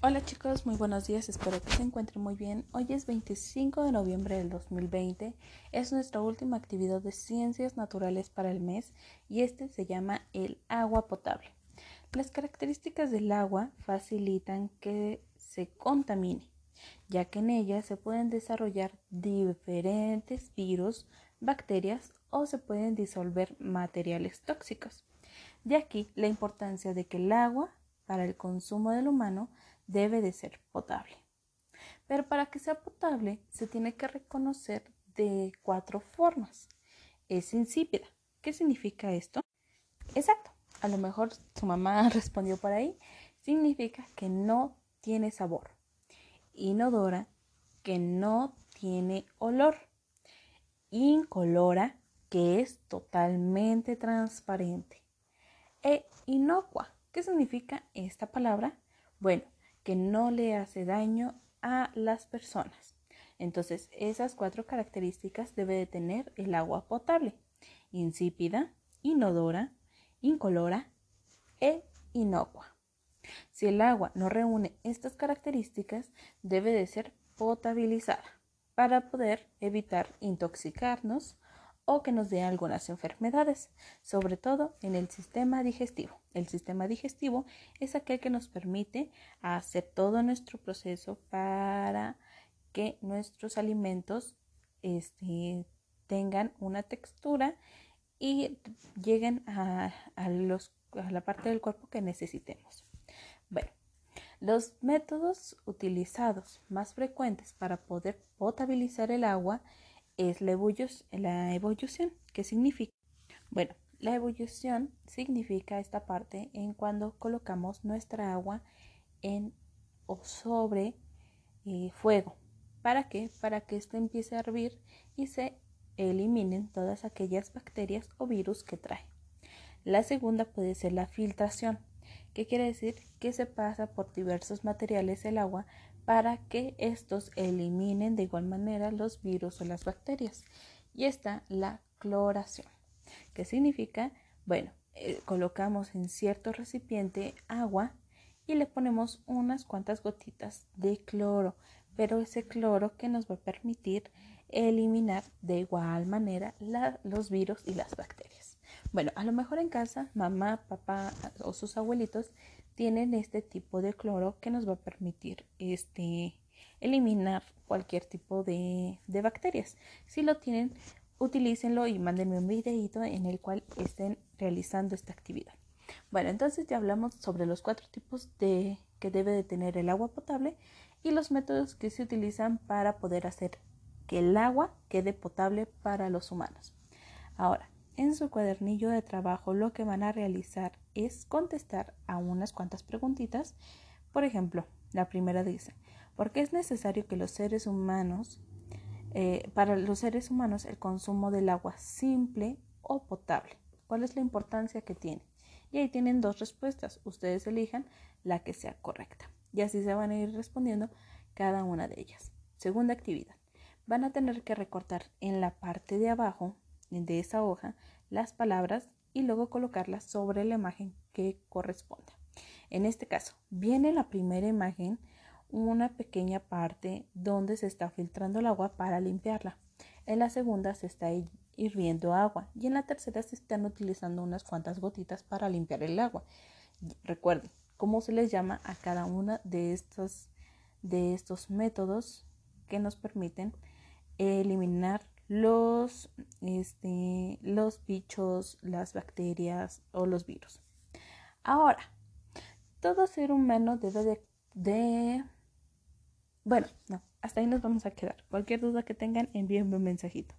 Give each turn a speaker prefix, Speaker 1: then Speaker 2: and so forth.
Speaker 1: Hola chicos, muy buenos días, espero que se encuentren muy bien. Hoy es 25 de noviembre del 2020, es nuestra última actividad de ciencias naturales para el mes y este se llama el agua potable. Las características del agua facilitan que se contamine, ya que en ella se pueden desarrollar diferentes virus, bacterias o se pueden disolver materiales tóxicos. De aquí la importancia de que el agua para el consumo del humano debe de ser potable. Pero para que sea potable se tiene que reconocer de cuatro formas. Es insípida. ¿Qué significa esto? Exacto. A lo mejor su mamá respondió por ahí. Significa que no tiene sabor. Inodora, que no tiene olor. Incolora, que es totalmente transparente. E inocua. ¿Qué significa esta palabra? Bueno, que no le hace daño a las personas. Entonces, esas cuatro características debe de tener el agua potable. Insípida, inodora, incolora e inocua. Si el agua no reúne estas características, debe de ser potabilizada para poder evitar intoxicarnos o que nos dé algunas enfermedades, sobre todo en el sistema digestivo. El sistema digestivo es aquel que nos permite hacer todo nuestro proceso para que nuestros alimentos este, tengan una textura y lleguen a, a la parte del cuerpo que necesitemos. Bueno, los métodos utilizados más frecuentes para poder potabilizar el agua es la, ebullición. ¿Qué significa? Bueno, la ebullición significa esta parte en cuando colocamos nuestra agua en o sobre eh, fuego. ¿Para qué? Para que esto empiece a hervir y se eliminen todas aquellas bacterias o virus que trae. La segunda puede ser la filtración, que quiere decir que se pasa por diversos materiales el agua para que estos eliminen de igual manera los virus o las bacterias. Y está la cloración, que significa, bueno, eh, colocamos en cierto recipiente agua y le ponemos unas cuantas gotitas de cloro, pero ese cloro que nos va a permitir eliminar de igual manera los virus y las bacterias. Bueno, a lo mejor en casa, mamá, papá o sus abuelitos tienen este tipo de cloro que nos va a permitir este, eliminar cualquier tipo de, bacterias. Si lo tienen, utilícenlo y mándenme un videito en el cual estén realizando esta actividad. Bueno, entonces ya hablamos sobre los cuatro tipos de que debe de tener el agua potable y los métodos que se utilizan para poder hacer que el agua quede potable para los humanos. Ahora, en su cuadernillo de trabajo lo que van a realizar es contestar a unas cuantas preguntitas. Por ejemplo, la primera dice, ¿por qué es necesario que los seres humanos, eh, para los seres humanos, el consumo del agua simple o potable? ¿Cuál es la importancia que tiene? Y ahí tienen dos respuestas. Ustedes elijan la que sea correcta. Y así se van a ir respondiendo cada una de ellas. Segunda actividad. Van a tener que recortar en la parte de abajo de esa hoja las palabras y luego colocarlas sobre la imagen que corresponda. En este caso, viene la primera imagen una pequeña parte donde se está filtrando el agua para limpiarla. En la segunda se está hirviendo agua y en la tercera se están utilizando unas cuantas gotitas para limpiar el agua. Recuerden cómo se les llama a cada una de estos, de estos métodos que nos permiten eliminar los, este, los bichos, las bacterias o los virus. Ahora, todo ser humano debe de, de... Bueno, no, hasta ahí nos vamos a quedar. Cualquier duda que tengan, envíenme un mensajito.